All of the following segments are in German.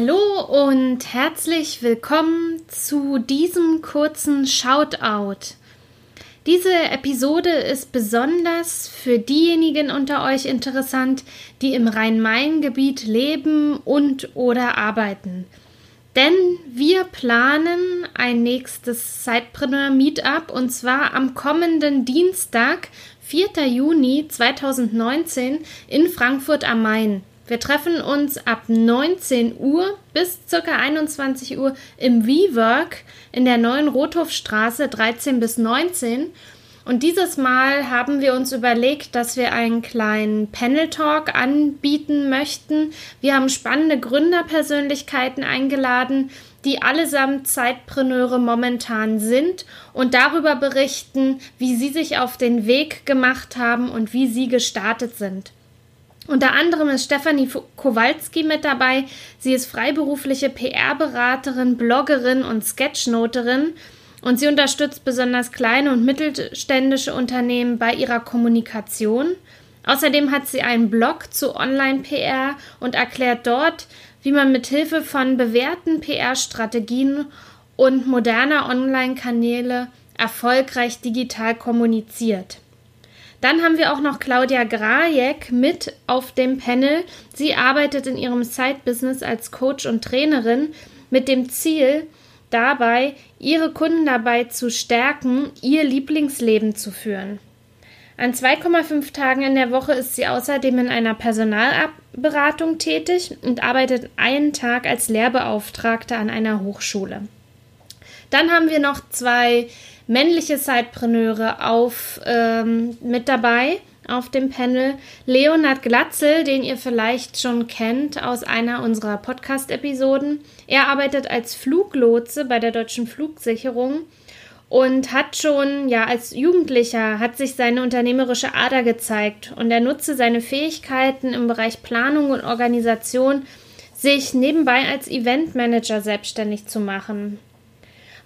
Hallo und herzlich willkommen zu diesem kurzen Shoutout. Diese Episode ist besonders für diejenigen unter euch interessant, die im Rhein-Main-Gebiet leben und oder arbeiten. Denn wir planen ein nächstes Sidepreneur Meetup und zwar am kommenden Dienstag, 4. Juni 2019 in Frankfurt am Main. Wir treffen uns ab 19 Uhr bis ca. 21 Uhr im WeWork in der neuen Rothofstraße 13 bis 19. Und dieses Mal haben wir uns überlegt, dass wir einen kleinen Panel Talk anbieten möchten. Wir haben spannende Gründerpersönlichkeiten eingeladen, die allesamt Zeitpreneure momentan sind und darüber berichten, wie sie sich auf den Weg gemacht haben und wie sie gestartet sind. Unter anderem ist Stefanie Kowalski mit dabei. Sie ist freiberufliche PR-Beraterin, Bloggerin und Sketchnoterin und sie unterstützt besonders kleine und mittelständische Unternehmen bei ihrer Kommunikation. Außerdem hat sie einen Blog zu Online-PR und erklärt dort, wie man mit Hilfe von bewährten PR-Strategien und moderner Online-Kanäle erfolgreich digital kommuniziert. Dann haben wir auch noch Claudia Grajek mit auf dem Panel. Sie arbeitet in ihrem Side-Business als Coach und Trainerin mit dem Ziel, dabei ihre Kunden dabei zu stärken, ihr Lieblingsleben zu führen. An 2,5 Tagen in der Woche ist sie außerdem in einer Personalberatung tätig und arbeitet einen Tag als Lehrbeauftragte an einer Hochschule. Dann haben wir noch zwei männliche Sidepreneure auf, ähm, mit dabei auf dem Panel. Leonard Glatzel, den ihr vielleicht schon kennt aus einer unserer Podcast-Episoden. Er arbeitet als Fluglotse bei der Deutschen Flugsicherung und hat schon, ja, als Jugendlicher hat sich seine unternehmerische Ader gezeigt und er nutze seine Fähigkeiten im Bereich Planung und Organisation, sich nebenbei als Eventmanager selbstständig zu machen.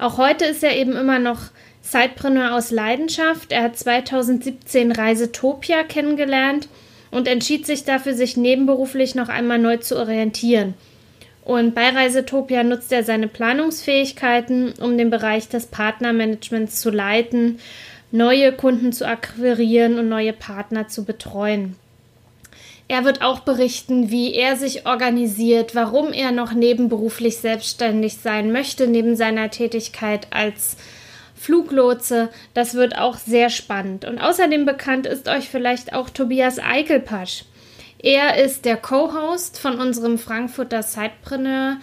Auch heute ist er eben immer noch Sidepreneur aus Leidenschaft. Er hat 2017 Reisetopia kennengelernt und entschied sich dafür, sich nebenberuflich noch einmal neu zu orientieren. Und bei Reisetopia nutzt er seine Planungsfähigkeiten, um den Bereich des Partnermanagements zu leiten, neue Kunden zu akquirieren und neue Partner zu betreuen. Er wird auch berichten, wie er sich organisiert, warum er noch nebenberuflich selbstständig sein möchte, neben seiner Tätigkeit als Fluglotse. Das wird auch sehr spannend. Und außerdem bekannt ist euch vielleicht auch Tobias Eichelpasch. Er ist der Co-Host von unserem Frankfurter Sidepreneur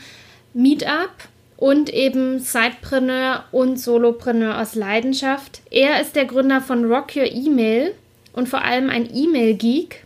Meetup und eben Sidepreneur und Solopreneur aus Leidenschaft. Er ist der Gründer von Rock Your Email und vor allem ein E-Mail-Geek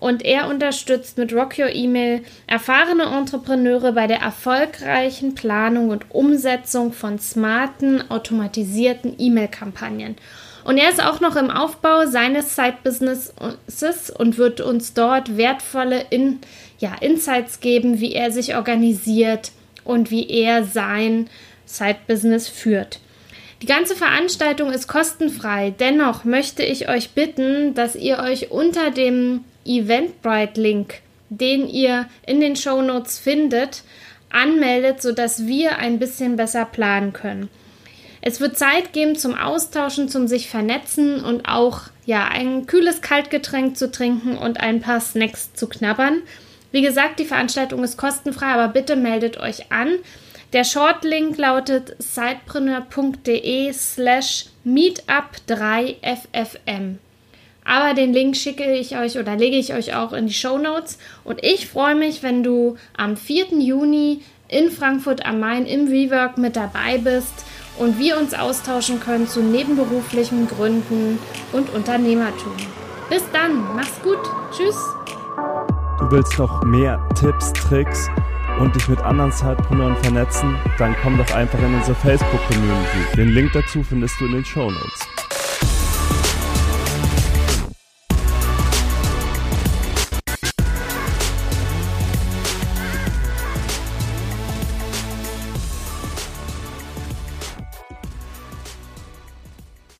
und er unterstützt mit Rock Your Email erfahrene Entrepreneure bei der erfolgreichen Planung und Umsetzung von smarten, automatisierten E-Mail-Kampagnen. Und er ist auch noch im Aufbau seines Side-Businesses und wird uns dort wertvolle In ja, Insights geben, wie er sich organisiert und wie er sein Side-Business führt. Die ganze Veranstaltung ist kostenfrei. Dennoch möchte ich euch bitten, dass ihr euch unter dem Eventbrite-Link, den ihr in den Show Notes findet, anmeldet, sodass wir ein bisschen besser planen können. Es wird Zeit geben zum Austauschen, zum sich vernetzen und auch ja ein kühles Kaltgetränk zu trinken und ein paar Snacks zu knabbern. Wie gesagt, die Veranstaltung ist kostenfrei, aber bitte meldet euch an. Der Shortlink lautet sidepreneur.de slash meetup3ffm. Aber den Link schicke ich euch oder lege ich euch auch in die Show Notes. Und ich freue mich, wenn du am 4. Juni in Frankfurt am Main im WeWork mit dabei bist und wir uns austauschen können zu nebenberuflichen Gründen und Unternehmertum. Bis dann, mach's gut, tschüss. Du willst noch mehr Tipps, Tricks und dich mit anderen Zeitpreneuren vernetzen, dann komm doch einfach in unsere Facebook-Community. Den Link dazu findest du in den Show Notes.